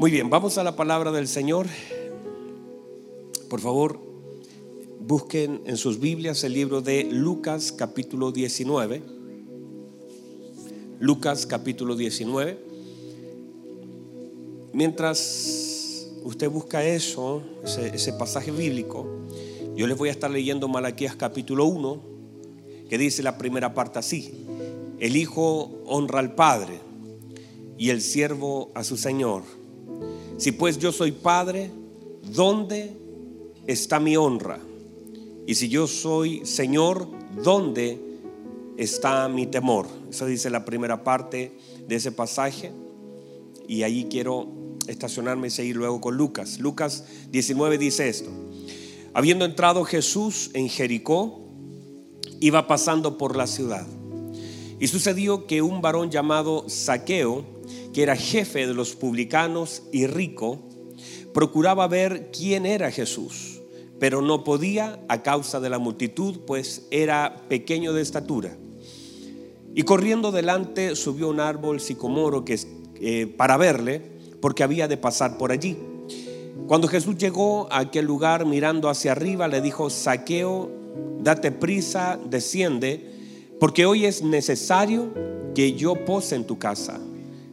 Muy bien, vamos a la palabra del Señor. Por favor, busquen en sus Biblias el libro de Lucas capítulo 19. Lucas capítulo 19. Mientras usted busca eso, ese, pasaje bíblico, yo les voy a estar leyendo Malaquías capítulo 1, que dice la primera parte así. El Hijo honra al Padre y el siervo a su Señor. Si pues yo soy Padre, ¿dónde está mi honra? Y si yo soy Señor, ¿dónde está mi temor? Eso dice la primera parte de ese pasaje. Y ahí quiero estacionarme y seguir luego con Lucas. Lucas 19 dice esto. Habiendo entrado Jesús en Jericó, iba pasando por la ciudad. Y sucedió que un varón llamado Saqueo, que era jefe de los publicanos y rico, procuraba ver quién era Jesús, pero no podía a causa de la multitud, pues era pequeño de estatura. Y corriendo delante subió un árbol sicomoro que, eh, para verle, porque había de pasar por allí. Cuando Jesús llegó a aquel lugar mirando hacia arriba, le dijo, Saqueo, date prisa, desciende, porque hoy es necesario que yo pose en tu casa.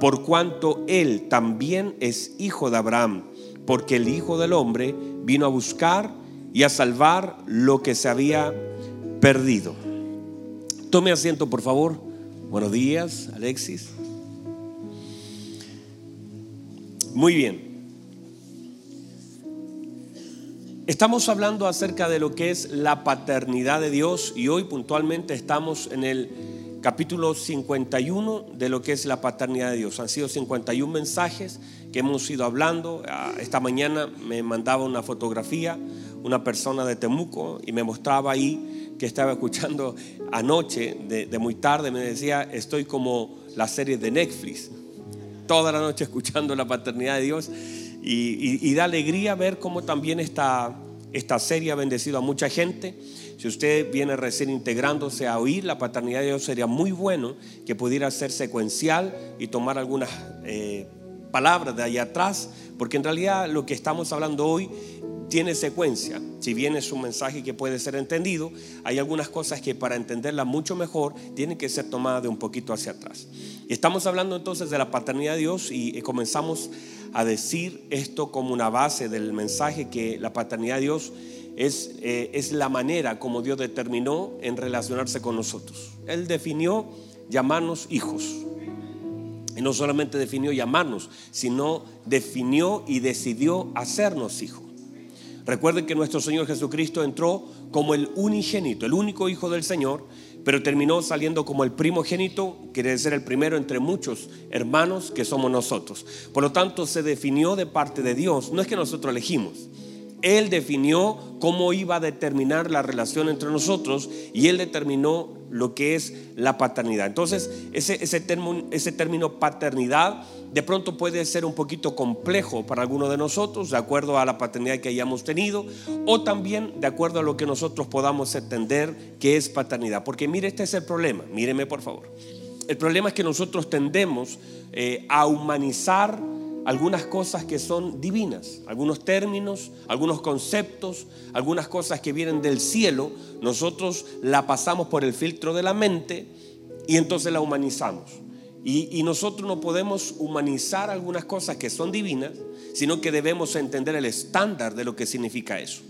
por cuanto él también es hijo de Abraham, porque el Hijo del Hombre vino a buscar y a salvar lo que se había perdido. Tome asiento, por favor. Buenos días, Alexis. Muy bien. Estamos hablando acerca de lo que es la paternidad de Dios y hoy puntualmente estamos en el capítulo 51 de lo que es la paternidad de Dios. Han sido 51 mensajes que hemos ido hablando. Ah, esta mañana me mandaba una fotografía una persona de Temuco y me mostraba ahí que estaba escuchando anoche, de, muy tarde, me decía, estoy como la serie de Netflix toda la noche escuchando la paternidad de Dios y, da alegría ver cómo también esta, esta serie ha bendecido a mucha gente. Si usted viene recién integrándose a oír la paternidad de Dios, sería muy bueno que pudiera ser secuencial y tomar algunas eh, palabras de allá atrás, porque en realidad lo que estamos hablando hoy tiene secuencia. Si bien es un mensaje que puede ser entendido, hay algunas cosas que para entenderla mucho mejor tienen que ser tomadas de un poquito hacia atrás. Y estamos hablando entonces de la paternidad de Dios y comenzamos a decir esto como una base del mensaje que la paternidad de Dios es, eh, es la manera como Dios determinó en relacionarse con nosotros. Él definió llamarnos hijos. Y no solamente definió llamarnos, sino definió y decidió hacernos hijos. Recuerden que nuestro Señor Jesucristo entró como el unigénito, el único hijo del Señor, pero terminó saliendo como el primogénito, quiere decir el primero entre muchos hermanos que somos nosotros. Por lo tanto, se definió de parte de Dios, no es que nosotros elegimos. Él definió cómo iba a determinar la relación entre nosotros y Él determinó lo que es la paternidad. Entonces, ese, ese, término, ese término paternidad de pronto puede ser un poquito complejo para algunos de nosotros, de acuerdo a la paternidad que hayamos tenido, o también de acuerdo a lo que nosotros podamos entender que es paternidad. Porque mire, este es el problema, míreme por favor. El problema es que nosotros tendemos eh, a humanizar algunas cosas que son divinas, algunos términos, algunos conceptos, algunas cosas que vienen del cielo, nosotros la pasamos por el filtro de la mente y entonces la humanizamos. Y, nosotros no podemos humanizar algunas cosas que son divinas, sino que debemos entender el estándar de lo que significa eso.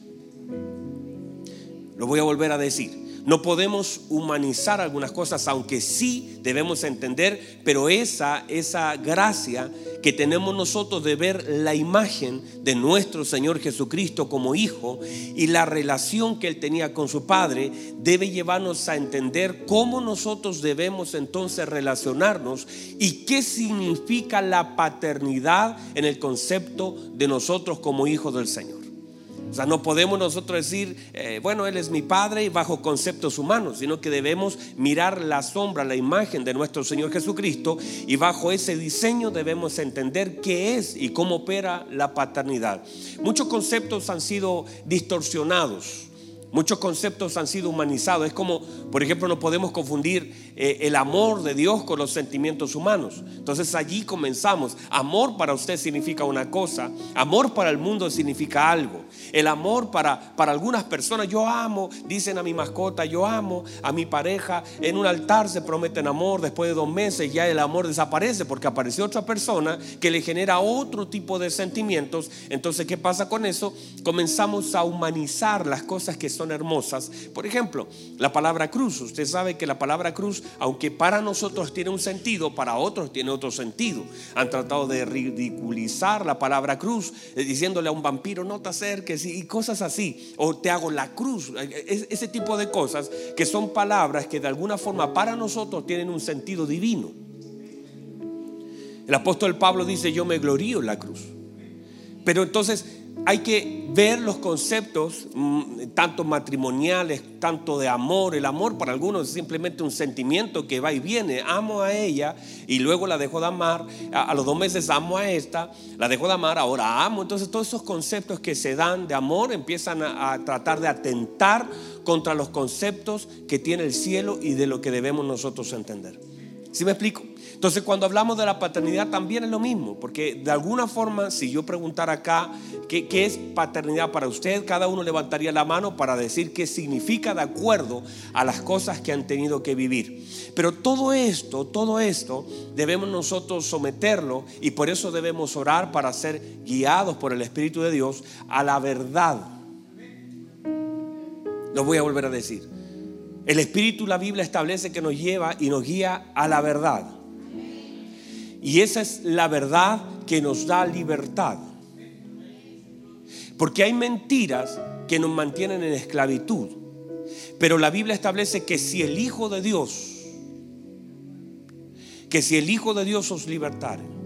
Lo voy a volver a decir. No podemos humanizar algunas cosas, aunque sí debemos entender, pero esa, esa gracia que tenemos nosotros de ver la imagen de nuestro Señor Jesucristo como hijo y la relación que él tenía con su Padre, debe llevarnos a entender cómo nosotros debemos entonces relacionarnos y qué significa la paternidad en el concepto de nosotros como hijos del Señor. O sea, no podemos nosotros decir, eh, bueno, Él es mi Padre y bajo conceptos humanos, sino que debemos mirar la sombra, la imagen de nuestro Señor Jesucristo y bajo ese diseño debemos entender qué es y cómo opera la paternidad. Muchos conceptos han sido distorsionados Muchos conceptos han sido humanizados. Es como, por ejemplo, no podemos confundir eh, el amor de Dios con los sentimientos humanos. Entonces allí comenzamos. Amor para usted significa una cosa, amor para el mundo significa algo. El amor para, para algunas personas, yo amo, dicen a mi mascota, yo amo a mi pareja. En un altar se prometen amor, después de dos meses ya el amor desaparece porque apareció otra persona que le genera otro tipo de sentimientos. Entonces, ¿qué pasa con eso? Comenzamos a humanizar las cosas que son hermosas. Por ejemplo, la palabra cruz. Usted sabe que la palabra cruz, aunque para nosotros tiene un sentido, para otros tiene otro sentido. Han tratado de ridiculizar la palabra cruz, eh, diciéndole a un vampiro, no te acerques y cosas así. O te hago la cruz. Eh, ese tipo de cosas que son palabras que de alguna forma para nosotros tienen un sentido divino. El apóstol Pablo dice, yo me glorío en la cruz. Pero entonces hay que ver los conceptos, mm, tanto matrimoniales, tanto de amor. El amor para algunos es simplemente un sentimiento que va y viene. Amo a ella y luego la dejo de amar. A, los dos meses amo a esta, la dejo de amar, ahora amo. Entonces todos esos conceptos que se dan de amor empiezan a, a tratar de atentar contra los conceptos que tiene el cielo y de lo que debemos nosotros entender. ¿Sí me explico? Entonces cuando hablamos de la paternidad también es lo mismo, porque de alguna forma si yo preguntara acá qué, es paternidad para usted, cada uno levantaría la mano para decir qué significa de acuerdo a las cosas que han tenido que vivir. Pero todo esto, todo esto debemos nosotros someterlo y por eso debemos orar para ser guiados por el Espíritu de Dios a la verdad. Lo voy a volver a decir. El Espíritu, la Biblia establece que nos lleva y nos guía a la verdad. Y esa es la verdad que nos da libertad. Porque hay mentiras que nos mantienen en esclavitud. Pero la Biblia establece que si el Hijo de Dios, que si el Hijo de Dios os libertare,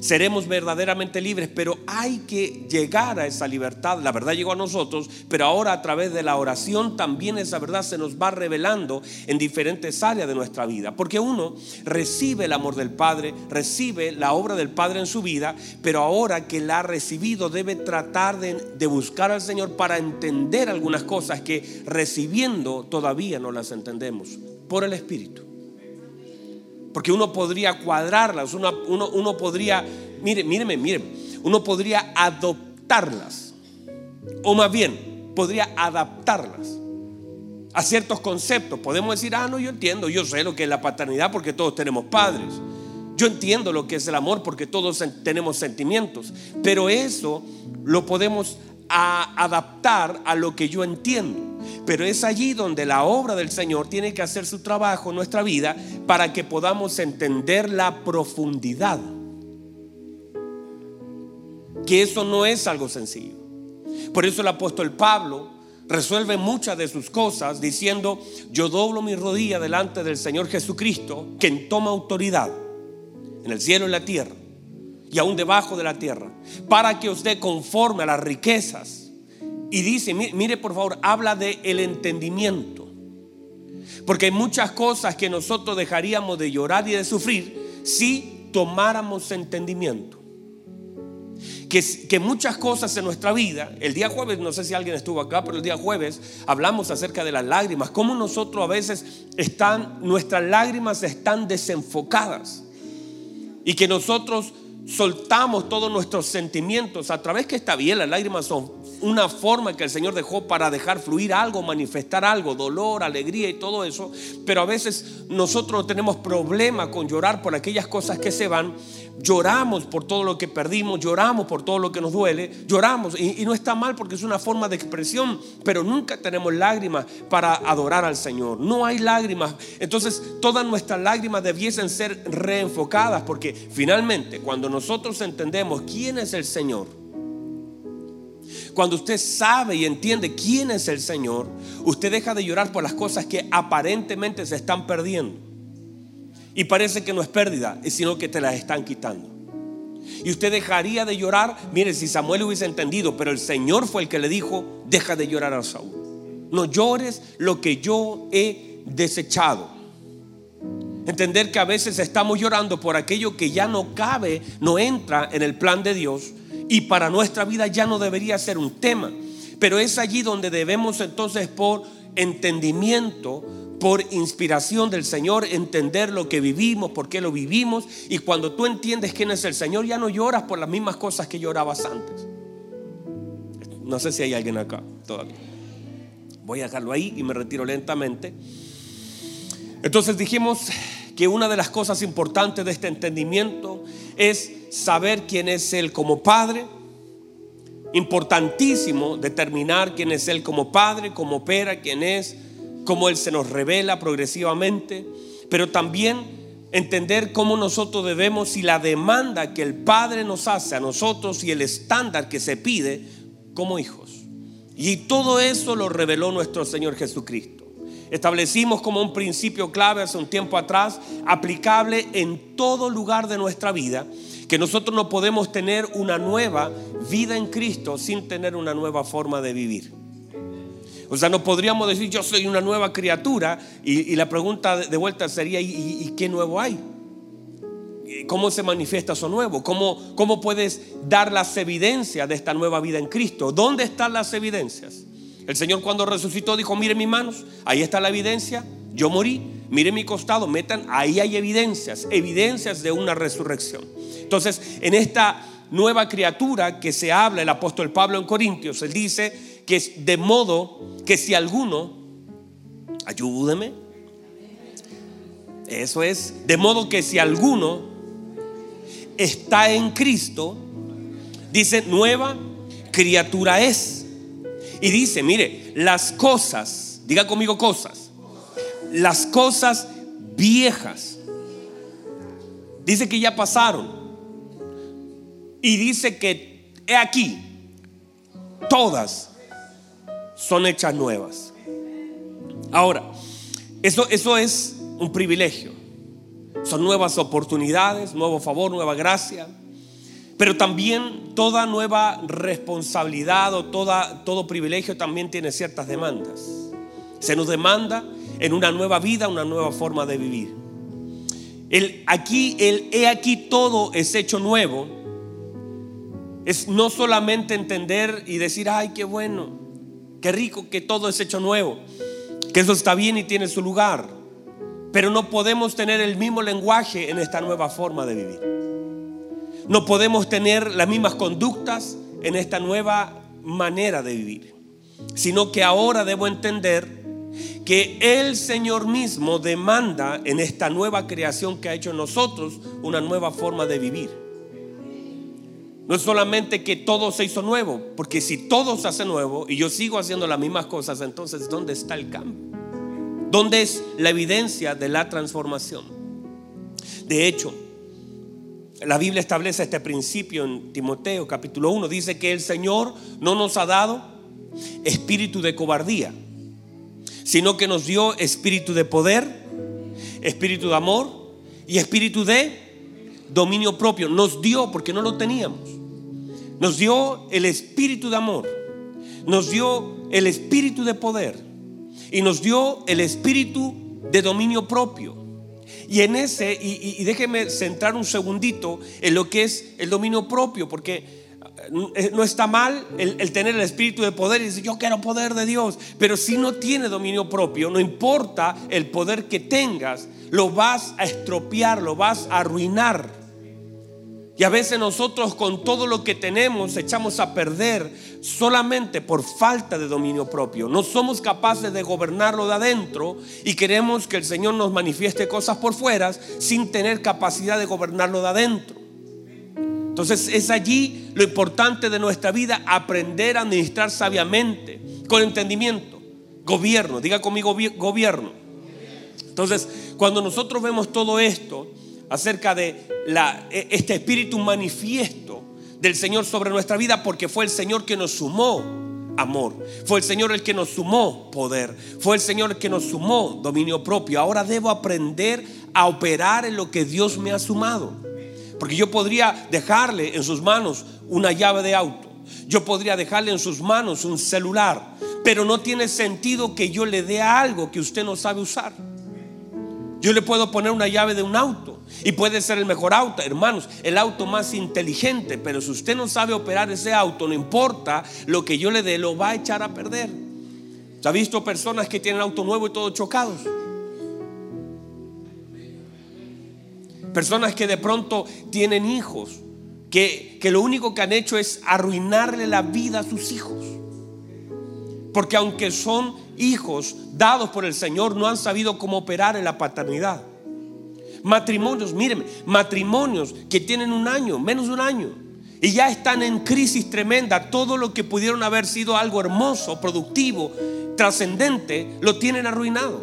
seremos verdaderamente libres, pero hay que llegar a esa libertad. La verdad llegó a nosotros, pero ahora a través de la oración también esa verdad se nos va revelando en diferentes áreas de nuestra vida. Porque uno recibe el amor del Padre, recibe la obra del Padre en su vida, pero ahora que la ha recibido debe tratar de, buscar al Señor para entender algunas cosas que recibiendo todavía no las entendemos por el Espíritu. Porque uno podría cuadrarlas, uno, uno, podría, mire, míreme, míreme, uno podría adoptarlas. O más bien, podría adaptarlas a ciertos conceptos. Podemos decir, ah, no, yo entiendo, yo sé lo que es la paternidad porque todos tenemos padres. Yo entiendo lo que es el amor porque todos tenemos sentimientos. Pero eso lo podemos adaptar a lo que yo entiendo. Pero es allí donde la obra del Señor tiene que hacer su trabajo en nuestra vida para que podamos entender la profundidad. Que eso no es algo sencillo. Por eso el apóstol Pablo resuelve muchas de sus cosas diciendo, yo doblo mi rodilla delante del Señor Jesucristo, quien toma autoridad en el cielo y la tierra, y aún debajo de la tierra, para que usted conforme a las riquezas y dice, mire por favor, habla de el entendimiento. Porque hay muchas cosas que nosotros dejaríamos de llorar y de sufrir si tomáramos entendimiento. Que, que, muchas cosas en nuestra vida, el día jueves, no sé si alguien estuvo acá, pero el día jueves hablamos acerca de las lágrimas, cómo nosotros a veces están, nuestras lágrimas están desenfocadas y que nosotros soltamos todos nuestros sentimientos. A través que está bien, las lágrimas son una forma que el Señor dejó para dejar fluir algo, manifestar algo, dolor, alegría y todo eso, pero a veces nosotros no tenemos problema con llorar por aquellas cosas que se van, lloramos por todo lo que perdimos, lloramos por todo lo que nos duele, lloramos. Y, no está mal porque es una forma de expresión, pero nunca tenemos lágrimas para adorar al Señor. No hay lágrimas. Entonces todas nuestras lágrimas debiesen ser reenfocadas porque finalmente cuando nosotros entendemos quién es el Señor, cuando usted sabe y entiende quién es el Señor, usted deja de llorar por las cosas que aparentemente se están perdiendo. Y parece que no es pérdida, sino que te las están quitando. Y usted dejaría de llorar, mire, si Samuel hubiese entendido, pero el Señor fue el que le dijo, deja de llorar a Saúl. No llores lo que yo he desechado. Entender que a veces estamos llorando por aquello que ya no cabe, no entra en el plan de Dios y para nuestra vida ya no debería ser un tema. Pero es allí donde debemos entonces por entendimiento por inspiración del Señor, entender lo que vivimos, por qué lo vivimos. Y cuando tú entiendes quién es el Señor, ya no lloras por las mismas cosas que llorabas antes. No sé si hay alguien acá todavía. Voy a dejarlo ahí y me retiro lentamente. Entonces dijimos que una de las cosas importantes de este entendimiento es saber quién es Él como Padre. Importantísimo determinar quién es Él como Padre, cómo opera, quién es cómo Él se nos revela progresivamente, pero también entender cómo nosotros debemos y la demanda que el Padre nos hace a nosotros y el estándar que se pide como hijos. Y todo eso lo reveló nuestro Señor Jesucristo. Establecimos como un principio clave hace un tiempo atrás, aplicable en todo lugar de nuestra vida, que nosotros no podemos tener una nueva vida en Cristo sin tener una nueva forma de vivir. O sea, no podríamos decir yo soy una nueva criatura y, la pregunta de vuelta sería ¿y, qué nuevo hay? ¿Cómo se manifiesta eso nuevo? ¿Cómo, ¿Cómo puedes dar las evidencias de esta nueva vida en Cristo? ¿Dónde están las evidencias? El Señor cuando resucitó dijo, miren mis manos, ahí está la evidencia, yo morí, miren mi costado, metan, ahí hay evidencias, evidencias de una resurrección. Entonces, en esta nueva criatura que se habla el apóstol Pablo en Corintios, él dice, que de modo que si alguno, ayúdeme, eso es, de modo que si alguno está en Cristo, dice, nueva criatura es. Y dice, mire, las cosas, diga conmigo cosas, las cosas viejas, dice que ya pasaron. Y dice que, he aquí, todas son hechas nuevas. Ahora, eso, eso es un privilegio. Son nuevas oportunidades, nuevo favor, nueva gracia. Pero también toda nueva responsabilidad o toda, todo privilegio también tiene ciertas demandas. Se nos demanda en una nueva vida, una nueva forma de vivir. El aquí, el he aquí todo es hecho nuevo. Es no solamente entender y decir, ay, qué bueno. Qué rico que todo es hecho nuevo, que eso está bien y tiene su lugar. Pero no podemos tener el mismo lenguaje en esta nueva forma de vivir. No podemos tener las mismas conductas en esta nueva manera de vivir. Sino que ahora debo entender que el Señor mismo demanda en esta nueva creación que ha hecho en nosotros una nueva forma de vivir. No es solamente que todo se hizo nuevo, porque si todo se hace nuevo y yo sigo haciendo las mismas cosas, entonces ¿dónde está el cambio? ¿Dónde es la evidencia de la transformación? De hecho, la Biblia establece este principio en Timoteo capítulo 1. Dice que el Señor no nos ha dado espíritu de cobardía, sino que nos dio espíritu de poder, espíritu de amor y espíritu de dominio propio. Nos dio porque no lo teníamos. Nos dio el espíritu de amor. Nos dio el espíritu de poder. Y nos dio el espíritu de dominio propio. Y en ese, y, déjeme centrar un segundito en lo que es el dominio propio, porque eh, no está mal el, el, tener el espíritu de poder y decir yo quiero poder de Dios, pero si no tiene dominio propio, no importa el poder que tengas, lo vas a estropear, lo vas a arruinar. Y a veces nosotros con todo lo que tenemos echamos a perder solamente por falta de dominio propio. No somos capaces de gobernarlo de adentro y queremos que el Señor nos manifieste cosas por fuera sin tener capacidad de gobernarlo de adentro. Entonces es allí lo importante de nuestra vida, aprender a administrar sabiamente, con entendimiento. Gobierno, diga conmigo gobierno. Entonces, cuando nosotros vemos todo esto acerca de e, este espíritu manifiesto del Señor sobre nuestra vida, porque fue el Señor que nos sumó amor. Fue el Señor el que nos sumó poder. Fue el Señor el que nos sumó dominio propio. Ahora debo aprender a operar en lo que Dios me ha sumado. Porque yo podría dejarle en sus manos una llave de auto. Yo podría dejarle en sus manos un celular. Pero no tiene sentido que yo le dé algo que usted no sabe usar. Yo le puedo poner una llave de un auto y puede ser el mejor auto, hermanos, el auto más inteligente, pero si usted no sabe operar ese auto, no importa lo que yo le dé, lo va a echar a perder. ¿Se ha visto personas que tienen auto nuevo y todos chocados? Personas que de pronto tienen hijos, que, que lo único que han hecho es arruinarle la vida a sus hijos. Porque aunque son hijos dados por el Señor, no han sabido cómo operar en la paternidad. Matrimonios, mírenme, matrimonios que tienen un año, menos de un año, y ya están en crisis tremenda. Todo lo que pudieron haber sido algo hermoso, productivo, trascendente, lo tienen arruinado.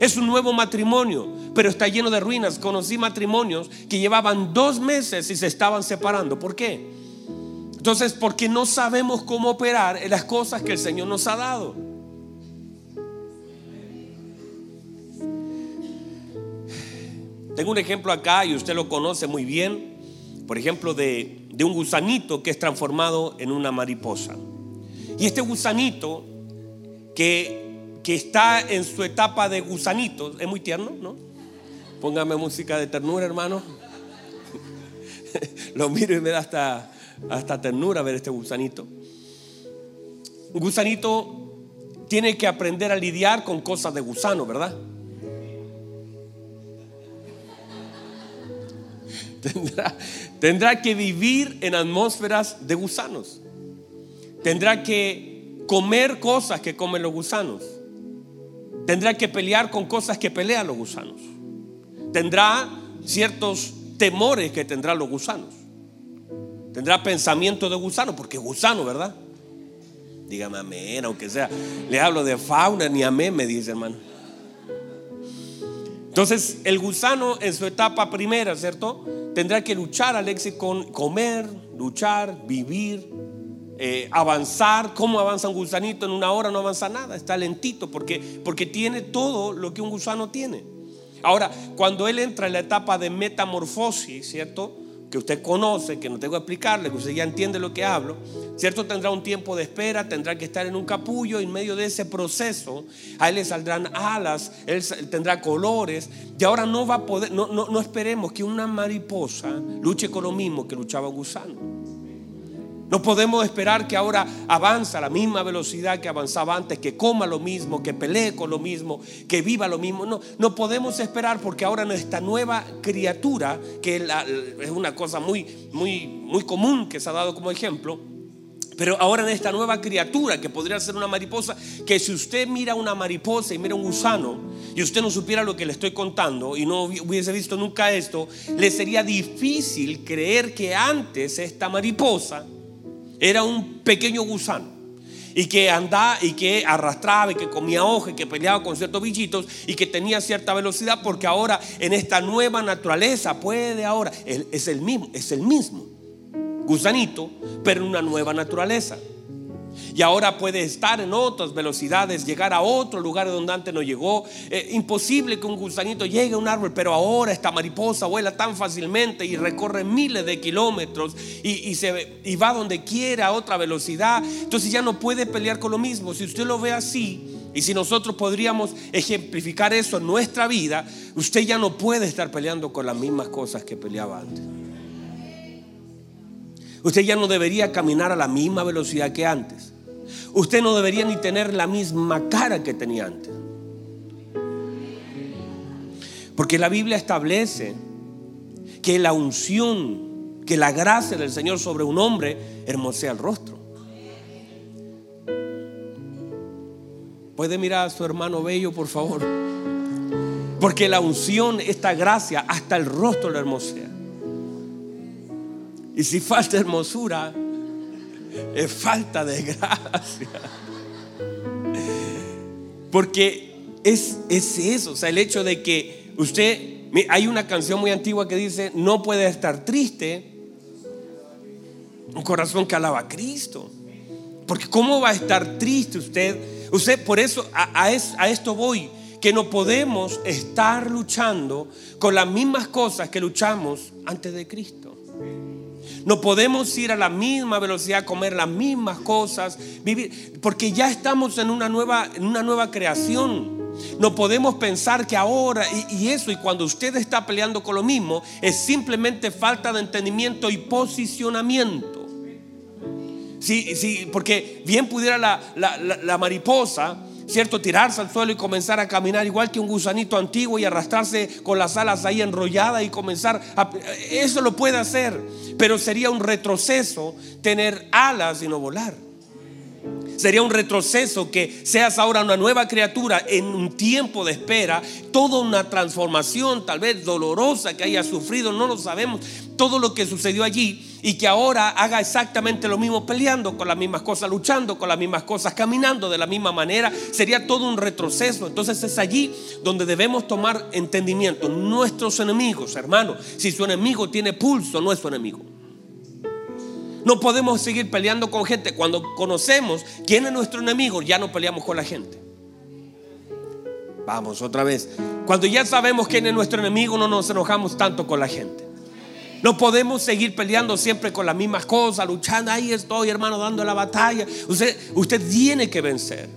Es un nuevo matrimonio, pero está lleno de ruinas. Conocí matrimonios que llevaban dos meses y se estaban separando. ¿Por qué? Entonces, porque no sabemos cómo operar en las cosas que el Señor nos ha dado. Tengo un ejemplo acá y usted lo conoce muy bien, por ejemplo, de, un gusanito que es transformado en una mariposa. Y este gusanito que, que está en su etapa de gusanito, es muy tierno, ¿no? Póngame música de ternura, hermano. lo miro y me da hasta, hasta ternura ver este gusanito. Un gusanito tiene que aprender a lidiar con cosas de gusano, ¿verdad? Tendrá, que vivir en atmósferas de gusanos. Tendrá que comer cosas que comen los gusanos. Tendrá que pelear con cosas que pelean los gusanos. Tendrá ciertos temores que tendrán los gusanos. Tendrá pensamiento de gusano, porque gusano, ¿verdad? Dígame amén, aunque sea. Le hablo de fauna, ni amén, me dice hermano. Entonces, el gusano en su etapa primera, ¿cierto? Tendrá que luchar, Alexis, con comer, luchar, vivir, eh, avanzar. ¿Cómo avanza un gusanito? En una hora no avanza nada, está lentito porque, porque tiene todo lo que un gusano tiene. Ahora, cuando él entra en la etapa de metamorfosis, ¿cierto? Que usted conoce, que no tengo que explicarle, que usted ya entiende lo que hablo, ¿cierto? Tendrá un tiempo de espera, tendrá que estar en un capullo, en medio de ese proceso, a él le saldrán alas, él tendrá colores, y ahora no va a poder, no, no, no esperemos que una mariposa luche con lo mismo que luchaba un gusano. No podemos esperar que ahora avance a la misma velocidad que avanzaba antes, que coma lo mismo, que pelee con lo mismo, que viva lo mismo. No, no podemos esperar porque ahora nuestra nueva criatura, que es una cosa muy, muy, muy común que se ha dado como ejemplo, pero ahora en esta nueva criatura que podría ser una mariposa, que si usted mira una mariposa y mira un gusano y usted no supiera lo que le estoy contando y no hubiese visto nunca esto, le sería difícil creer que antes esta mariposa era un pequeño gusano. Y que andaba y que arrastraba y que comía hoja y que peleaba con ciertos bichitos y que tenía cierta velocidad porque ahora en esta nueva naturaleza puede ahora es el mismo es el mismo gusanito pero en una nueva naturaleza y ahora puede estar en otras velocidades, llegar a otro lugar donde antes no llegó. Eh, imposible que un gusanito llegue a un árbol, pero ahora esta mariposa vuela tan fácilmente y recorre miles de kilómetros y, se, y va donde quiera a otra velocidad. Entonces ya no puede pelear con lo mismo. Si usted lo ve así, y si nosotros podríamos ejemplificar eso en nuestra vida, usted ya no puede estar peleando con las mismas cosas que peleaba antes. Usted ya no debería caminar a la misma velocidad que antes usted no debería ni tener la misma cara que tenía antes. Porque la Biblia establece que la unción, que la gracia del Señor sobre un hombre hermosea el rostro. ¿Puede mirar a su hermano bello, por favor? Porque la unción, esta gracia, hasta el rostro lo hermosea. Y si falta hermosura, es falta de gracia. Porque es, es eso, o sea, el hecho de que usted, hay una canción muy antigua que dice, no puede estar triste un corazón que alaba a Cristo. Porque ¿cómo va a estar triste usted? Usted, por eso, a, a esto voy, que no podemos estar luchando con las mismas cosas que luchamos antes de Cristo. No podemos ir a la misma velocidad, comer las mismas cosas, vivir, porque ya estamos en una nueva, en una nueva creación. No podemos pensar que ahora, y, eso, y cuando usted está peleando con lo mismo, es simplemente falta de entendimiento y posicionamiento. Sí, sí, porque bien pudiera la, la mariposa ¿cierto? Tirarse al suelo y comenzar a caminar igual que un gusanito antiguo y arrastrarse con las alas ahí enrolladas y comenzar a... Eso lo puede hacer, pero sería un retroceso tener alas y no volar. Sería un retroceso que seas ahora una nueva criatura en un tiempo de espera, toda una transformación tal vez dolorosa que haya sufrido, no lo sabemos, todo lo que sucedió allí y que ahora haga exactamente lo mismo peleando con las mismas cosas, luchando con las mismas cosas, caminando de la misma manera, sería todo un retroceso. Entonces es allí donde debemos tomar entendimiento. Nuestros enemigos, hermano, si su enemigo tiene pulso, no es su enemigo. No podemos seguir peleando con gente. Cuando conocemos quién es nuestro enemigo, ya no peleamos con la gente. Vamos otra vez. Cuando ya sabemos quién es nuestro enemigo, no nos enojamos tanto con la gente. No podemos seguir peleando siempre con las mismas cosas, luchando. Ahí estoy, hermano, dando la batalla. Usted, usted tiene que vencer.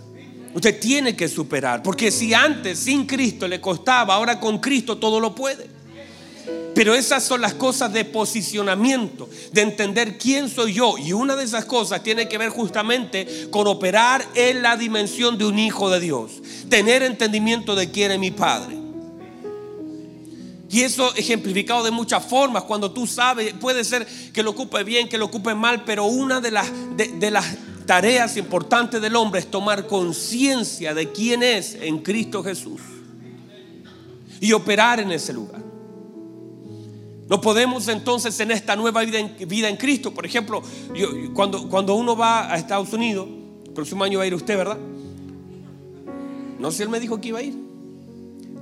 Usted tiene que superar. Porque si antes sin Cristo le costaba, ahora con Cristo todo lo puede. Pero esas son las cosas de posicionamiento, de entender quién soy yo. Y una de esas cosas tiene que ver justamente con operar en la dimensión de un hijo de Dios. Tener entendimiento de quién es mi Padre. Y eso ejemplificado de muchas formas. Cuando tú sabes, puede ser que lo ocupe bien, que lo ocupe mal, pero una de las, de las tareas importantes del hombre es tomar conciencia de quién es en Cristo Jesús. Y operar en ese lugar. No podemos entonces en esta nueva vida en, Cristo, por ejemplo, cuando, cuando uno va a Estados Unidos, el próximo año va a ir usted, ¿verdad? No sé, él me dijo que iba a ir.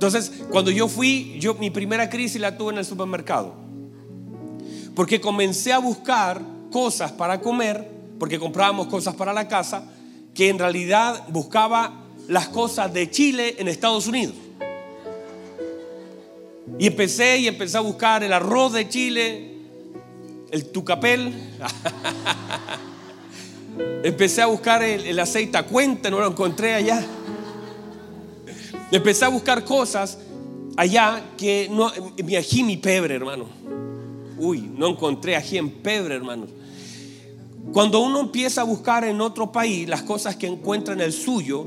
Entonces, cuando yo fui, yo mi primera crisis la tuve en el supermercado. Porque comencé a buscar cosas para comer, porque comprábamos cosas para la casa, que en realidad buscaba las cosas de Chile en Estados Unidos. Y empecé y empecé a buscar el arroz de Chile, el tucapel. empecé a buscar el, aceite a cuenta, no lo encontré allá. Empecé a buscar cosas allá que no, mi ají mi pebre, hermano. Uy, no encontré ají en pebre, hermano. Cuando uno empieza a buscar en otro país las cosas que encuentra en el suyo,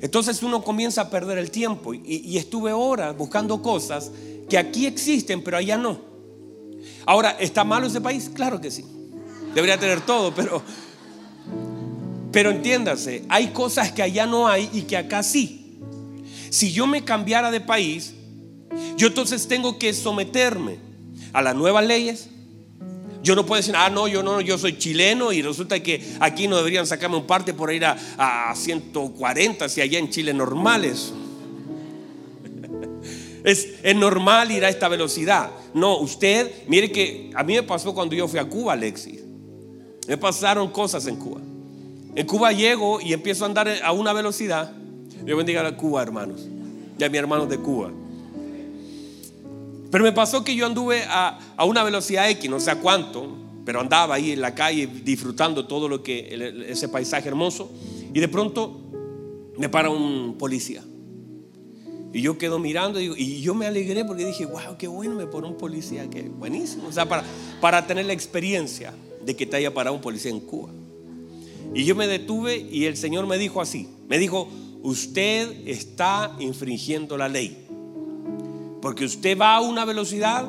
entonces uno comienza a perder el tiempo. Y, estuve horas buscando cosas que aquí existen, pero allá no. Ahora, ¿está malo ese país? Claro que sí. Debería tener todo, pero... Pero entiéndase, hay cosas que allá no hay y que acá sí. Si yo me cambiara de país, yo entonces tengo que someterme a las nuevas leyes, yo no puedo decir, ah, no, yo no, yo soy chileno y resulta que aquí no deberían sacarme un parte por ir a, a 140 si allá en Chile normales. Es, es, normal ir a esta velocidad. No, usted, mire que a mí me pasó cuando yo fui a Cuba, Alexis. Me pasaron cosas en Cuba. En Cuba llego y empiezo a andar a una velocidad. Yo bendiga a Cuba, hermanos. Y a mis hermanos de Cuba. Pero me pasó que yo anduve a, una velocidad X, no sé a cuánto, pero andaba ahí en la calle disfrutando todo lo que ese paisaje hermoso y de pronto me para un policía. Y yo quedo mirando y, yo me alegré porque dije, wow, qué bueno me pone un policía, qué buenísimo. O sea, para, para tener la experiencia de que te haya parado un policía en Cuba. Y yo me detuve y el Señor me dijo así, me dijo, usted está infringiendo la ley. Porque usted va a una velocidad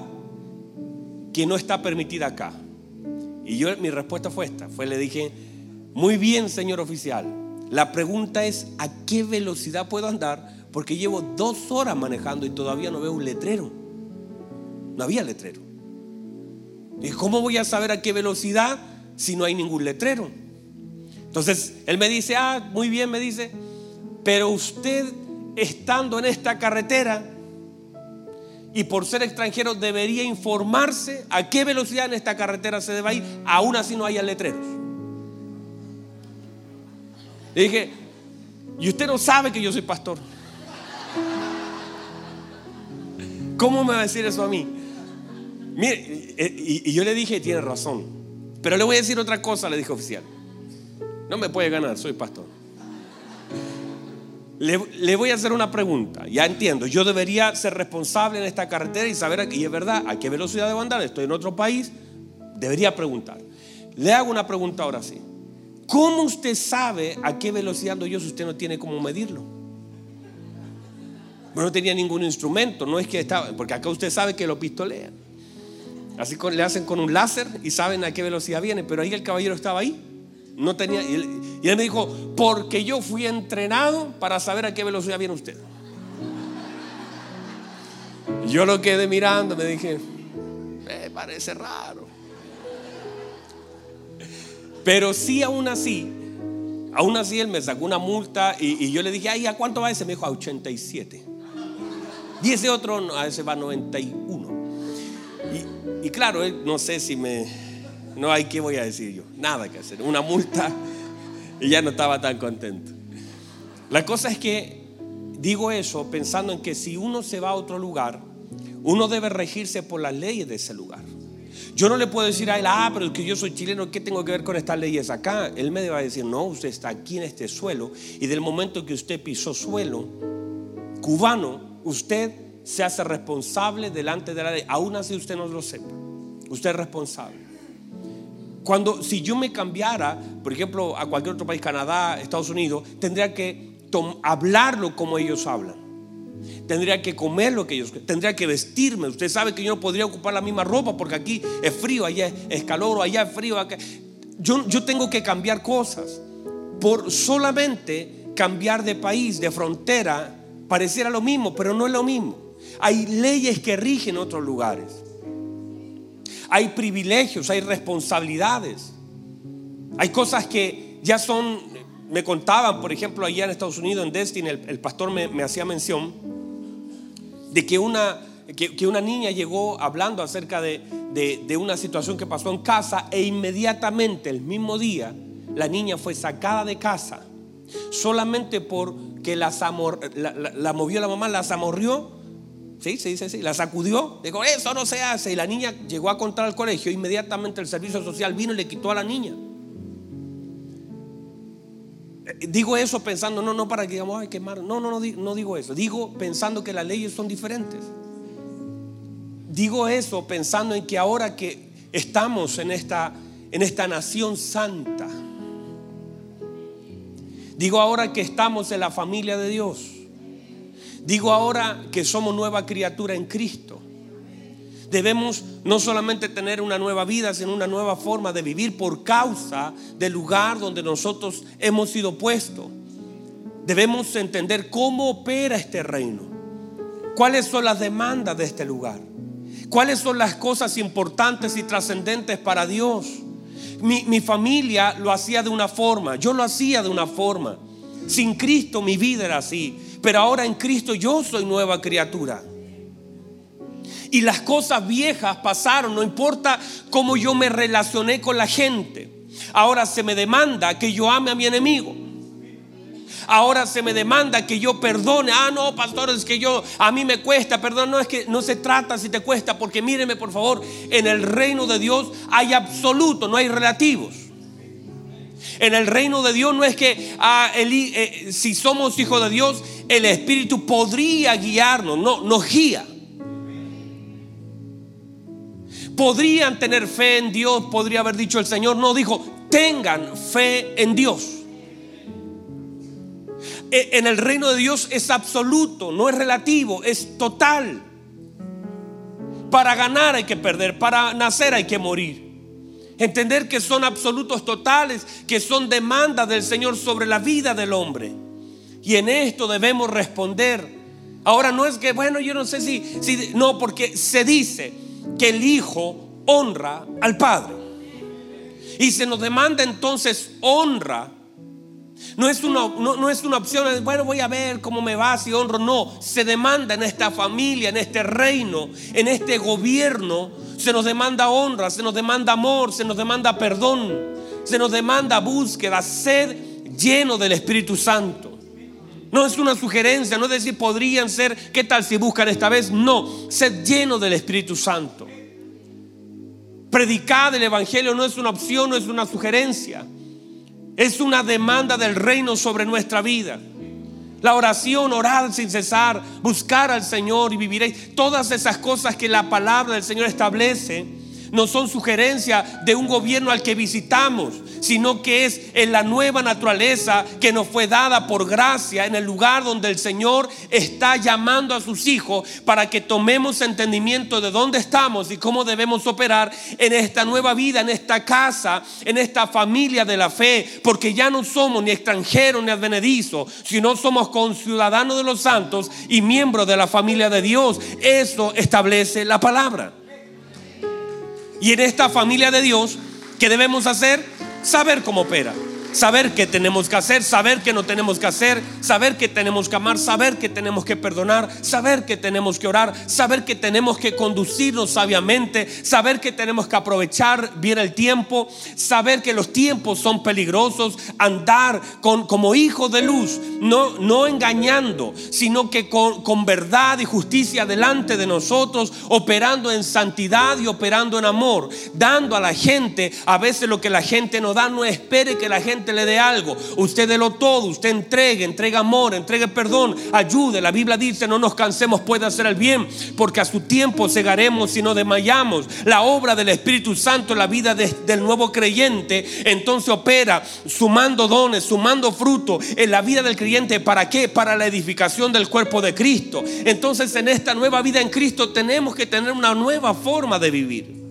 que no está permitida acá. Y yo mi respuesta fue esta, fue le dije, "Muy bien, señor oficial. La pregunta es ¿a qué velocidad puedo andar? Porque llevo dos horas manejando y todavía no veo un letrero. No había letrero. ¿Y cómo voy a saber a qué velocidad si no hay ningún letrero? Entonces él me dice, ah, muy bien, me dice, pero usted estando en esta carretera y por ser extranjero debería informarse a qué velocidad en esta carretera se debe ir, aún así no haya letreros. Y dije, y usted no sabe que yo soy pastor. ¿Cómo me va a decir eso a mí? Mire, y, yo le dije, tiene razón. Pero le voy a decir otra cosa, le dije oficial. No me puede ganar, soy pastor. Le, voy a hacer una pregunta. Ya entiendo, yo debería ser responsable en esta carretera y saber, y es verdad, a qué velocidad debo andar. Estoy en otro país, debería preguntar. Le hago una pregunta ahora sí. ¿Cómo usted sabe a qué velocidad ando yo si usted no tiene cómo medirlo? no tenía ningún instrumento, no es que estaba, porque acá usted sabe que lo pistolean. Así le hacen con un láser y saben a qué velocidad viene, pero ahí el caballero estaba ahí. No tenía, y él, me dijo, porque yo fui entrenado para saber a qué velocidad viene usted. Yo lo quedé mirando, me dije, me parece raro. Pero sí, aún así, aún así él me sacó una multa y, yo le dije, ay, ¿a cuánto va ese? Me dijo, a 87. Y ese otro, a ese va a 91. Y, y claro, no sé si me no hay qué voy a decir yo. Nada que hacer. Una multa y ya no estaba tan contento. La cosa es que digo eso pensando en que si uno se va a otro lugar, uno debe regirse por las leyes de ese lugar. Yo no le puedo decir a él, ah, pero es que yo soy chileno, ¿qué tengo que ver con estas leyes acá? Él me va a decir, no, usted está aquí en este suelo y del momento que usted pisó suelo cubano, usted se hace responsable delante de la ley, aún así usted no lo sepa. Usted es responsable. Cuando, si yo me cambiara, por ejemplo, a cualquier otro país, Canadá, Estados Unidos, tendría que hablarlo como ellos hablan. Tendría que comer lo que ellos, tendría que vestirme. Usted sabe que yo no podría ocupar la misma ropa porque aquí es frío, allá es calor, allá es frío. Yo, yo tengo que cambiar cosas. Por solamente cambiar de país, de frontera, pareciera lo mismo, pero no es lo mismo. Hay leyes que rigen otros lugares hay privilegios, hay responsabilidades. Hay cosas que ya son, me contaban, por ejemplo, allá en Estados Unidos, en Destiny, el, pastor me, hacía mención de que una, que, una niña llegó hablando acerca de, una situación que pasó en casa e inmediatamente, el mismo día, la niña fue sacada de casa solamente porque la, la, la movió la mamá, la zamorrió Sí, sí, sí, sí. La sacudió. Dijo, eso no se hace. Y la niña llegó a contar al colegio. Inmediatamente el servicio social vino y le quitó a la niña. Eh, digo eso pensando, no, no para que digamos, ay, qué malo. No, no, no, no digo eso. Digo pensando que las leyes son diferentes. Digo eso pensando en que ahora que estamos en esta, en esta nación santa, digo ahora que estamos en la familia de Dios Digo ahora que somos nueva criatura en Cristo. Debemos no solamente tener una nueva vida, sino una nueva forma de vivir por causa del lugar donde nosotros hemos sido puestos. Debemos entender cómo opera este reino. ¿Cuáles son las demandas de este lugar? ¿Cuáles son las cosas importantes y trascendentes para Dios? Mi, mi, familia lo hacía de una forma, yo lo hacía de una forma. Sin Cristo mi vida era así. Pero ahora en Cristo yo soy nueva criatura. Y las cosas viejas pasaron, no importa cómo yo me relacioné con la gente. Ahora se me demanda que yo ame a mi enemigo. Ahora se me demanda que yo perdone. Ah, no, pastor, es que yo a mí me cuesta. Perdón, no es que no se trata si te cuesta, porque míreme por favor, en el reino de Dios hay absoluto, no hay relativos. En el reino de Dios no es que ah, eh, si somos hijos de Dios, el Espíritu podría guiarnos, no, nos guía. Podrían tener fe en Dios, podría haber dicho el Señor, no dijo, tengan fe en Dios. E, en el reino de Dios es absoluto, no es relativo, es total. Para ganar hay que perder, para nacer hay que morir. Entender que son absolutos totales, que son demandas del Señor sobre la vida del hombre. Y en esto debemos responder. Ahora no es que, bueno, yo no sé si, si no, porque se dice que el Hijo honra al Padre. Y se nos demanda entonces honra. No es, una, no, es una opción, bueno, voy a ver cómo me va si honro. No, se demanda en esta familia, en este reino, en este gobierno, se nos demanda honra, se nos demanda amor, se nos demanda perdón, se nos demanda búsqueda, ser lleno del Espíritu Santo. No es una sugerencia, no es decir podrían ser, ¿qué tal si buscan esta vez? No, ser lleno del Espíritu Santo. Predicar el Evangelio no es una opción, no es una sugerencia. Es una demanda del reino sobre nuestra vida. La oración, orar sin cesar, buscar al Señor y viviréis. Todas esas cosas que la palabra del Señor establece no son sugerencias de un gobierno al que visitamos, sino que es en la nueva naturaleza que nos fue dada por gracia en el lugar donde el Señor está llamando a sus hijos para que tomemos entendimiento de dónde estamos y cómo debemos operar en esta nueva vida, en esta casa, en esta familia de la fe, porque ya no somos ni extranjeros ni advenedizos, sino somos conciudadanos de los santos y miembros de la familia de Dios. Eso establece la palabra. Y en esta familia de Dios, ¿qué debemos hacer? Saber cómo opera saber qué tenemos que hacer, saber qué no tenemos que hacer, saber que tenemos que amar, saber que tenemos que perdonar, saber que tenemos que orar, saber que tenemos que conducirnos sabiamente, saber que tenemos que aprovechar bien el tiempo, saber que los tiempos son peligrosos, andar con, como hijos de luz, no, no engañando, sino que con, con verdad y justicia delante de nosotros, operando en santidad y operando en amor, dando a la gente a veces lo que la gente no da, no espere que la gente le dé algo. Usted de lo todo, usted entregue, entrega amor, entregue perdón, ayude. La Biblia dice, no nos cansemos, puede hacer el bien, porque a su tiempo cegaremos si no desmayamos. La obra del Espíritu Santo en la vida del nuevo creyente, entonces opera sumando dones, sumando fruto en la vida del creyente. ¿Para qué? Para la edificación del cuerpo de Cristo. Entonces en esta nueva vida en Cristo tenemos que tener una nueva forma de vivir.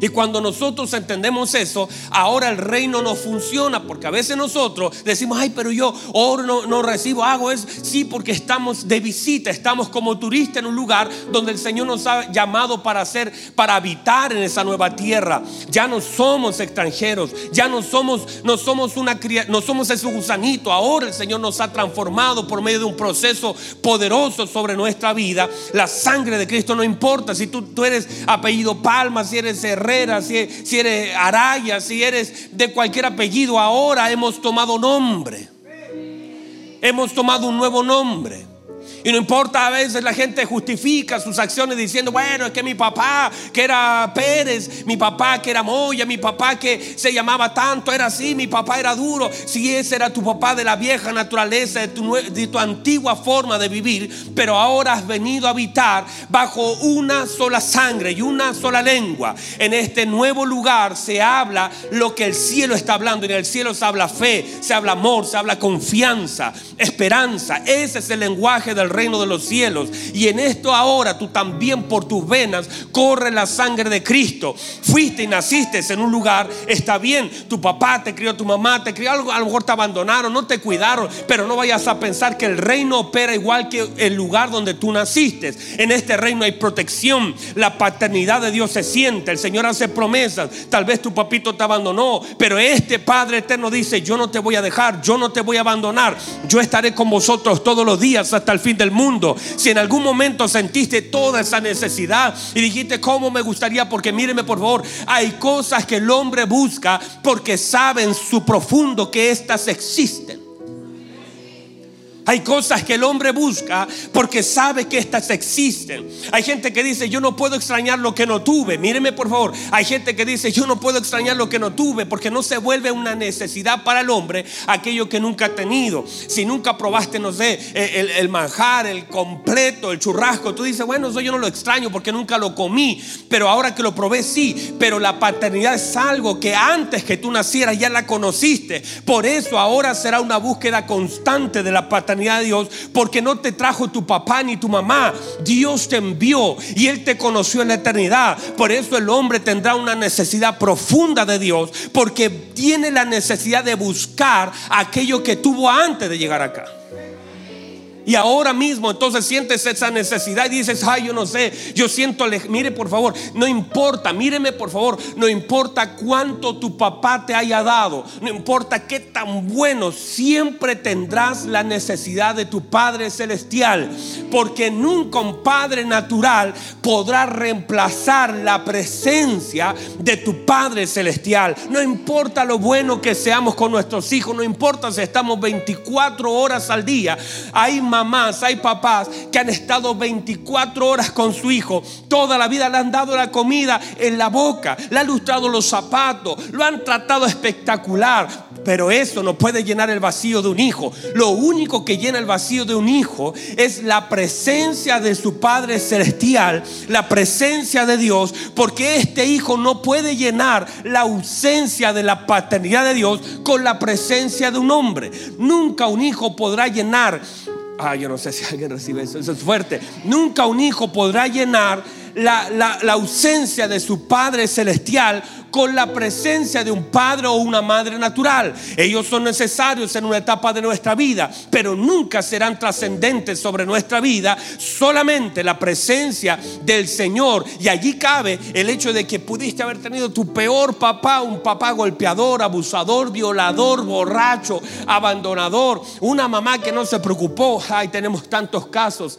Y cuando nosotros entendemos eso, ahora el reino no funciona, porque a veces nosotros decimos, ay, pero yo oro, no, recibo, hago eso. Sí, porque estamos de visita, estamos como turistas en un lugar donde el Señor nos ha llamado para hacer, para habitar en esa nueva tierra. Ya no somos extranjeros, ya no somos, no somos una no somos ese gusanito. Ahora el Señor nos ha transformado por medio de un proceso poderoso sobre nuestra vida. La sangre de Cristo no importa si tú, tú eres apellido Palma, si eres rey si, eres Araya, si eres de cualquier apellido, ahora hemos tomado nombre. Hemos tomado un nuevo nombre. Y no importa, a veces la gente justifica sus acciones diciendo, bueno, es que mi papá que era Pérez, mi papá que era Moya, mi papá que se llamaba tanto, era así, mi papá era duro. Si ese era tu papá de la vieja naturaleza, de tu, de tu antigua forma de vivir, pero ahora has venido a habitar bajo una sola sangre y una sola lengua. En este nuevo lugar se habla lo que el cielo está hablando. En el cielo se habla fe, se habla amor, se habla confianza, esperanza. Ese es el lenguaje del reino de los cielos. Y en esto ahora tú también por tus venas corre la sangre de Cristo. Fuiste y naciste en un lugar, está bien, tu papá te crió, tu mamá te crió, a lo mejor te abandonaron, no te cuidaron, pero no vayas a pensar que el reino opera igual que el lugar donde tú naciste. En este reino hay protección, la paternidad de Dios se siente, el Señor hace promesas. Tal vez tu papito te abandonó, pero este Padre eterno dice, yo no te voy a dejar, yo no te voy a abandonar, yo estaré con vosotros todos los días hasta el fin del mundo. Si en algún momento sentiste toda esa necesidad y dijiste, ¿cómo me gustaría? Porque míreme por favor, hay cosas que el hombre busca porque saben su profundo que éstas existen. Hay cosas que el hombre busca porque sabe que estas existen. Hay gente que dice, yo no puedo extrañar lo que no tuve. Míreme por favor. Hay gente que dice, yo no puedo extrañar lo que no tuve porque no se vuelve una necesidad para el hombre aquello que nunca ha tenido. Si nunca probaste, no sé, el, manjar, el completo, el churrasco, tú dices, bueno, eso yo no lo extraño porque nunca lo comí. Pero ahora que lo probé, sí. Pero la paternidad es algo que antes que tú nacieras ya la conociste. Por eso ahora será una búsqueda constante de la paternidad de Dios, porque no te trajo tu papá ni tu mamá. Dios te envió y Él te conoció en la eternidad. Por eso el hombre tendrá una necesidad profunda de Dios, porque tiene la necesidad de buscar aquello que tuvo antes de llegar acá. Y ahora mismo entonces sientes esa necesidad y dices, ay, yo no sé, yo siento, mire por favor, no importa, míreme por favor, no importa cuánto tu papá te haya dado, no importa qué tan bueno, siempre tendrás la necesidad de tu Padre Celestial, porque nunca un Padre natural podrá reemplazar la presencia de tu Padre Celestial. No importa lo bueno que seamos con nuestros hijos, no importa si estamos 24 horas al día, hay hay papás que han estado 24 horas con su hijo. Toda la vida le han dado la comida en la boca, le han lustrado los zapatos, lo han tratado espectacular. Pero eso no puede llenar el vacío de un hijo. Lo único que llena el vacío de un hijo es la presencia de su Padre Celestial, la presencia de Dios, porque este hijo no puede llenar la ausencia de la paternidad de Dios con la presencia de un hombre. Nunca un hijo podrá llenar Ah, yo no sé si alguien recibe eso, eso es fuerte. Nunca un hijo podrá llenar la, ausencia de su Padre Celestial con la presencia de un padre o una madre natural. Ellos son necesarios en una etapa de nuestra vida, pero nunca serán trascendentes sobre nuestra vida. Solamente la presencia del Señor. Y allí cabe el hecho de que pudiste haber tenido tu peor papá, un papá golpeador, abusador, violador, borracho, abandonador, una mamá que no se preocupó. Ay, tenemos tantos casos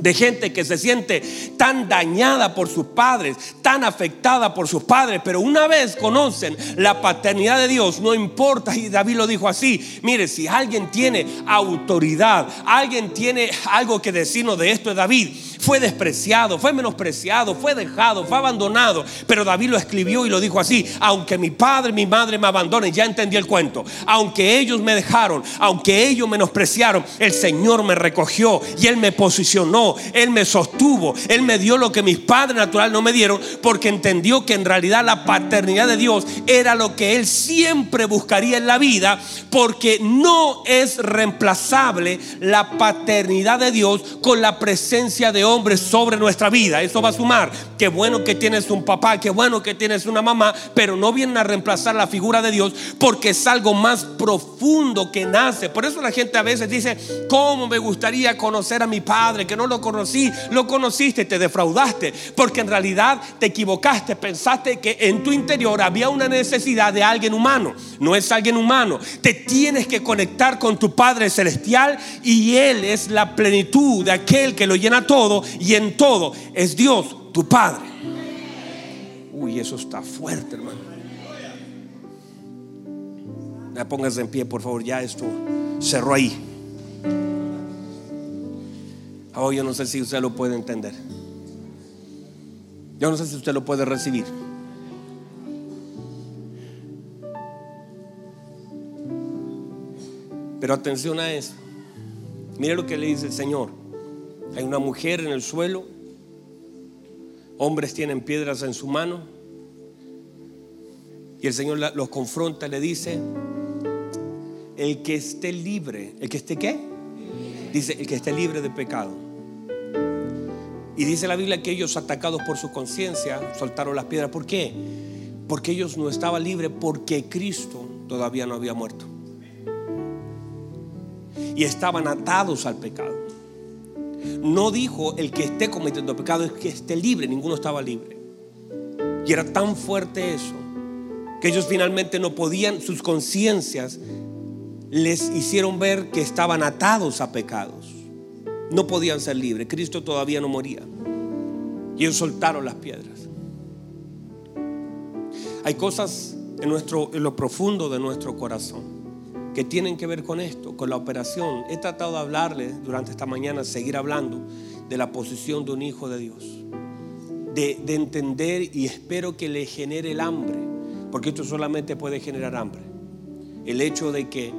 de gente que se siente tan dañada por sus padres, tan afectada por sus padres, pero una vez conocen la paternidad de Dios, no importa, y David lo dijo así, mire, si alguien tiene autoridad, alguien tiene algo que decirnos de esto David, fue despreciado, fue menospreciado, fue dejado, fue abandonado. Pero David lo escribió y lo dijo así, aunque mi padre y mi madre me abandonen, ya entendí el cuento, aunque ellos me dejaron, aunque ellos menospreciaron, el Señor me recogió y Él me posicionó, Él me sostuvo, Él me dio lo que mis padres natural no me dieron, porque entendió que en realidad la paternidad de Dios era lo que Él siempre buscaría en la vida, porque no es reemplazable la paternidad de Dios con la presencia de hombre sobre nuestra vida. Eso va a sumar. Qué bueno que tienes un papá, qué bueno que tienes una mamá, pero no vienen a reemplazar la figura de Dios porque es algo más profundo que nace. Por eso la gente a veces dice, ¿cómo me gustaría conocer a mi padre? Que no lo conocí, lo conociste, te defraudaste, porque en realidad te equivocaste, pensaste que en tu interior había una necesidad de alguien humano. No es alguien humano. Te tienes que conectar con tu Padre Celestial y Él es la plenitud de aquel que lo llena todo y en todo es Dios, tu Padre. Uy, eso está fuerte, hermano. Póngase en pie, por favor, ya esto cerró ahí. Oh, yo no sé si usted lo puede entender. Yo no sé si usted lo puede recibir. Pero atención a eso. Mire lo que le dice el Señor. Hay una mujer en el suelo, hombres tienen piedras en su mano y el Señor los confronta, le dice, el que esté libre, el que esté qué? Dice, el que esté libre de pecado. Y dice la Biblia que ellos atacados por su conciencia soltaron las piedras. ¿Por qué? Porque ellos no estaban libres porque Cristo todavía no había muerto. Y estaban atados al pecado. No dijo el que esté cometiendo pecado, es que esté libre, ninguno estaba libre. Y era tan fuerte eso que ellos finalmente no podían, sus conciencias les hicieron ver que estaban atados a pecados. No podían ser libres. Cristo todavía no moría. Y ellos soltaron las piedras. Hay cosas en, nuestro, en lo profundo de nuestro corazón que tienen que ver con esto, con la operación. He tratado de hablarle durante esta mañana, seguir hablando de la posición de un hijo de Dios, de, entender y espero que le genere el hambre, porque esto solamente puede generar hambre. El hecho de que,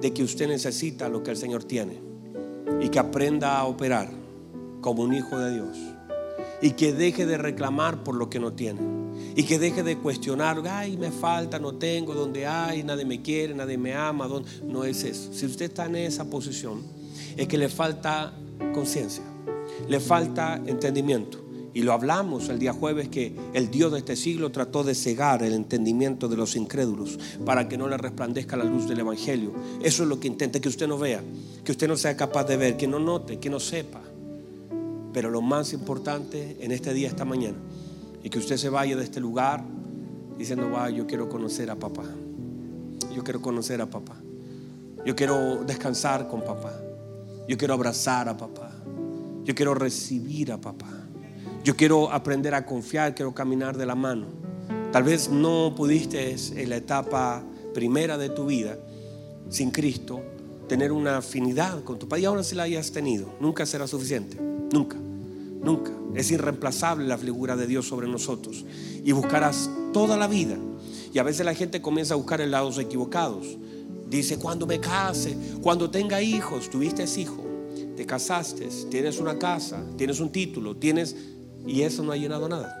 de que usted necesita lo que el Señor tiene y que aprenda a operar como un hijo de Dios y que deje de reclamar por lo que no tiene y que deje de cuestionar, ay, me falta, no tengo, donde hay, nadie me quiere, nadie me ama, no es eso. Si usted está en esa posición, es que le falta conciencia, le falta entendimiento. Y lo hablamos el día jueves que el Dios de este siglo trató de cegar el entendimiento de los incrédulos para que no le resplandezca la luz del Evangelio. Eso es lo que intenta, que usted no vea, que usted no sea capaz de ver, que no note, que no sepa. Pero lo más importante en este día, esta mañana, es que usted se vaya de este lugar diciendo, va, yo quiero conocer a papá. Yo quiero conocer a papá. Yo quiero descansar con papá. Yo quiero abrazar a papá. Yo quiero recibir a papá. Yo quiero aprender a confiar, quiero caminar de la mano. Tal vez no pudiste en la etapa primera de tu vida, sin Cristo, tener una afinidad con tu Padre y ahora si la hayas tenido. Nunca será suficiente. Nunca. Nunca. Es irreemplazable la figura de Dios sobre nosotros. Y buscarás toda la vida. Y a veces la gente comienza a buscar en lados equivocados. Dice, cuando me case, cuando tenga hijos, tuviste hijo, te casaste, tienes una casa, tienes un título, tienes y eso no ha llenado nada.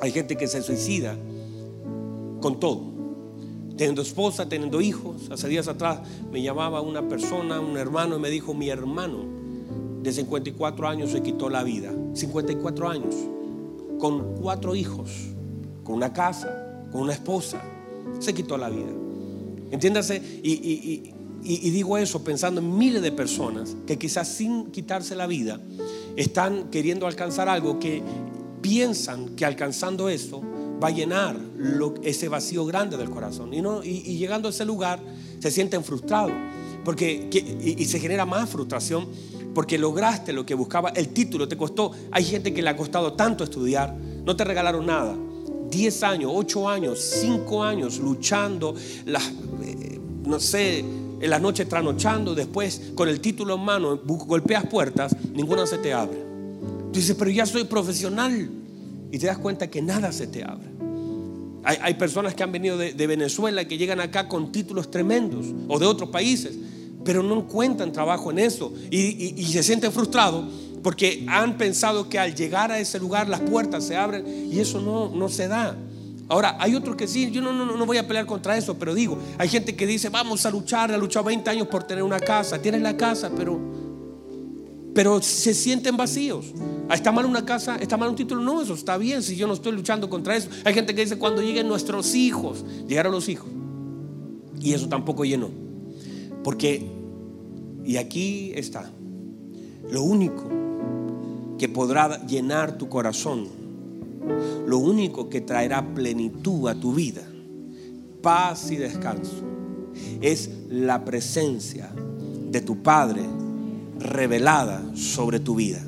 Hay gente que se suicida con todo. Teniendo esposa, teniendo hijos. Hace días atrás me llamaba una persona, un hermano, y me dijo, mi hermano de 54 años se quitó la vida. 54 años. Con cuatro hijos. Con una casa. Con una esposa. Se quitó la vida. Entiéndase. Y, y digo eso pensando en miles de personas que quizás sin quitarse la vida están queriendo alcanzar algo que piensan que alcanzando eso va a llenar ese vacío grande del corazón. Y, no, y, llegando a ese lugar se sienten frustrados porque, y, se genera más frustración porque lograste lo que buscaba. El título te costó. Hay gente que le ha costado tanto estudiar, no te regalaron nada. 10 años, 8 años, 5 años luchando, las, eh, no sé, en la noche tranochando, después con el título en mano, golpeas puertas, ninguna se te abre. Tú dices, pero ya soy profesional. Y te das cuenta que nada se te abre. Hay, personas que han venido de, Venezuela que llegan acá con títulos tremendos o de otros países, pero no encuentran trabajo en eso y, y se sienten frustrados porque han pensado que al llegar a ese lugar las puertas se abren y eso no, no se da. Ahora, hay otros que sí, yo no, no, no voy a pelear contra eso, pero digo, hay gente que dice, vamos a luchar, ha luchado 20 años por tener una casa, tienes la casa, pero, pero se sienten vacíos. Ah, ¿Está mal una casa? ¿Está mal un título? No, eso está bien si yo no estoy luchando contra eso. Hay gente que dice, cuando lleguen nuestros hijos, llegaron los hijos. Y eso tampoco llenó. Porque, y aquí está, lo único que podrá llenar tu corazón lo único que traerá plenitud a tu vida, paz y descanso, es la presencia de tu Padre revelada sobre tu vida.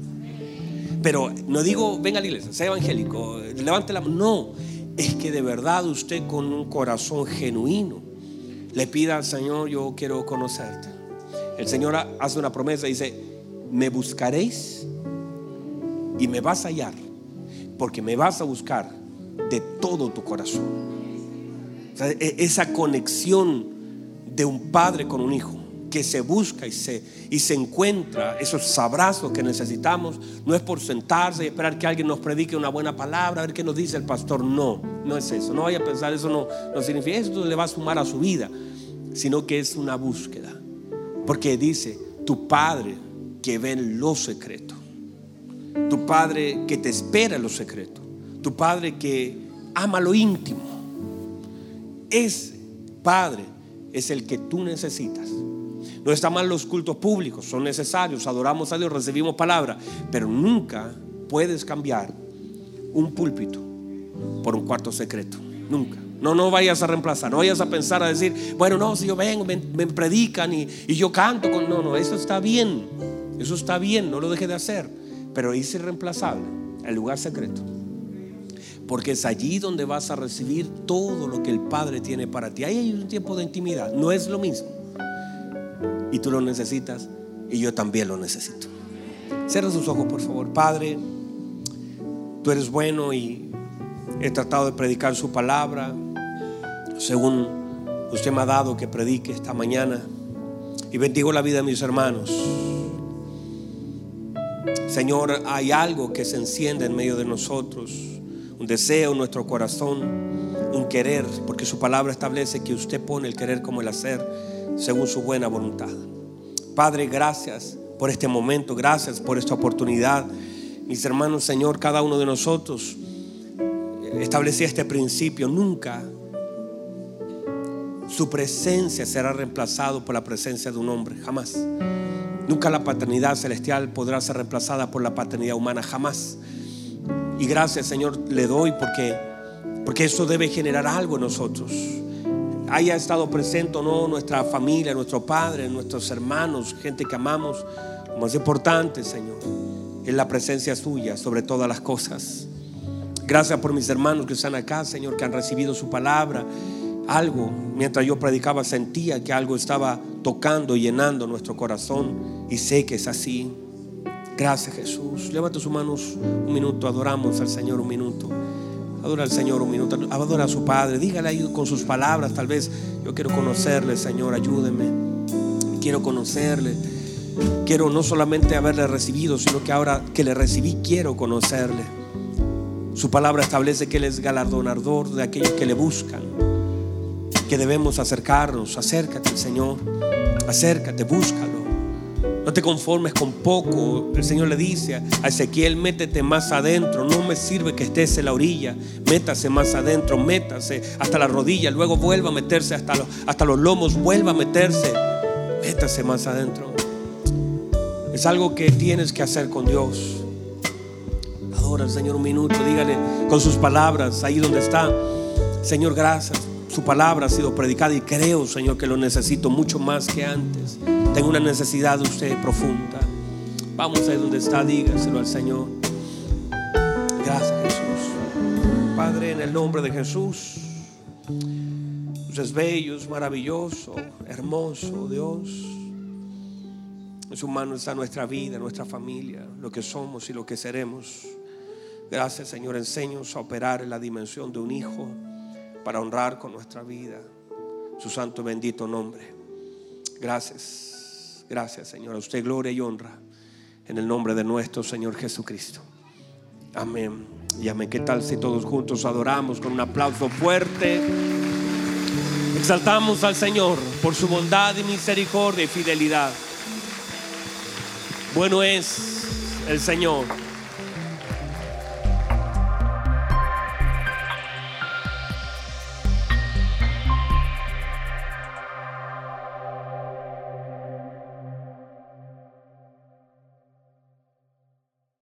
Pero no digo, venga a la iglesia, sea evangélico, levante la mano. No, es que de verdad usted con un corazón genuino le pida al Señor, yo quiero conocerte. El Señor hace una promesa, dice, me buscaréis y me vas a hallar porque me vas a buscar de todo tu corazón. E, esa conexión de un padre con un hijo que se busca y se, y se encuentra, esos abrazos que necesitamos, no es por sentarse y esperar que alguien nos predique una buena palabra, a ver qué nos dice el pastor. No, no es eso. No vaya a pensar, eso no, no significa, eso le va a sumar a su vida, sino que es una búsqueda. Porque dice, tu padre que ve en lo secreto tu Padre que te espera en lo secreto, tu Padre que ama lo íntimo. Ese Padre es el que tú necesitas. No está mal los cultos públicos, son necesarios, adoramos a Dios, recibimos palabra, pero nunca puedes cambiar un púlpito por un cuarto secreto. Nunca. No, no vayas a reemplazar, no vayas a pensar a decir, bueno, no, si yo vengo, me, predican y, y, yo canto con... No, no, eso está bien, eso está bien, no lo deje de hacer pero es irreemplazable, el lugar secreto. Porque es allí donde vas a recibir todo lo que el Padre tiene para ti. Ahí hay un tiempo de intimidad, no es lo mismo. Y tú lo necesitas y yo también lo necesito. Cierra sus ojos, por favor. Padre, tú eres bueno y he tratado de predicar su palabra según usted me ha dado que predique esta mañana. Y bendigo la vida de mis hermanos. Señor, hay algo que se enciende en medio de nosotros, un deseo en nuestro corazón, un querer, porque su palabra establece que usted pone el querer como el hacer según su buena voluntad. Padre, gracias por este momento, gracias por esta oportunidad. mis hermanos, Señor, cada uno de nosotros establecía este principio. Nunca su presencia será reemplazado por la presencia de un hombre, jamás. Nunca la paternidad celestial podrá ser reemplazada por la paternidad humana, jamás. Y gracias, Señor, le doy porque porque eso debe generar algo en nosotros. Haya estado presente o no nuestra familia, nuestro padre, nuestros hermanos, gente que amamos, lo más importante, Señor, es la presencia suya sobre todas las cosas. Gracias por mis hermanos que están acá, Señor, que han recibido su palabra algo, mientras yo predicaba, sentía que algo estaba tocando y llenando nuestro corazón y sé que es así. Gracias Jesús. Levanta sus manos un minuto, adoramos al Señor un minuto. Adora al Señor un minuto, adora a su Padre, dígale ahí con sus palabras, tal vez yo quiero conocerle, Señor, ayúdeme. Quiero conocerle. Quiero no solamente haberle recibido, sino que ahora que le recibí quiero conocerle. Su palabra establece que Él es galardonador de aquellos que le buscan que debemos acercarnos. Acércate, Señor. Acércate, búscalo. No te conformes con poco. El Señor le dice a Ezequiel, métete más adentro. No me sirve que estés en la orilla. Métase más adentro, métase hasta la rodilla. Luego vuelva a meterse hasta los, hasta los lomos. Vuelva a meterse. Métase más adentro. Es algo que tienes que hacer con Dios. Adora al Señor un minuto. Dígale con sus palabras ahí donde está. Señor, gracias su palabra ha sido predicada y creo, Señor, que lo necesito mucho más que antes. Tengo una necesidad de usted profunda. Vamos ahí donde está, dígaselo al Señor. Gracias, Jesús. Padre, en el nombre de Jesús. Usted es bello, es maravilloso, hermoso, Dios. En su mano está nuestra vida, nuestra familia, lo que somos y lo que seremos. Gracias, Señor. Enseños a operar en la dimensión de un hijo para honrar con nuestra vida su santo bendito nombre. Gracias, gracias Señor. A usted gloria y honra en el nombre de nuestro Señor Jesucristo. Amén. Y amén. ¿Qué tal si todos juntos adoramos con un aplauso fuerte? Exaltamos al Señor por su bondad y misericordia y fidelidad. Bueno es el Señor.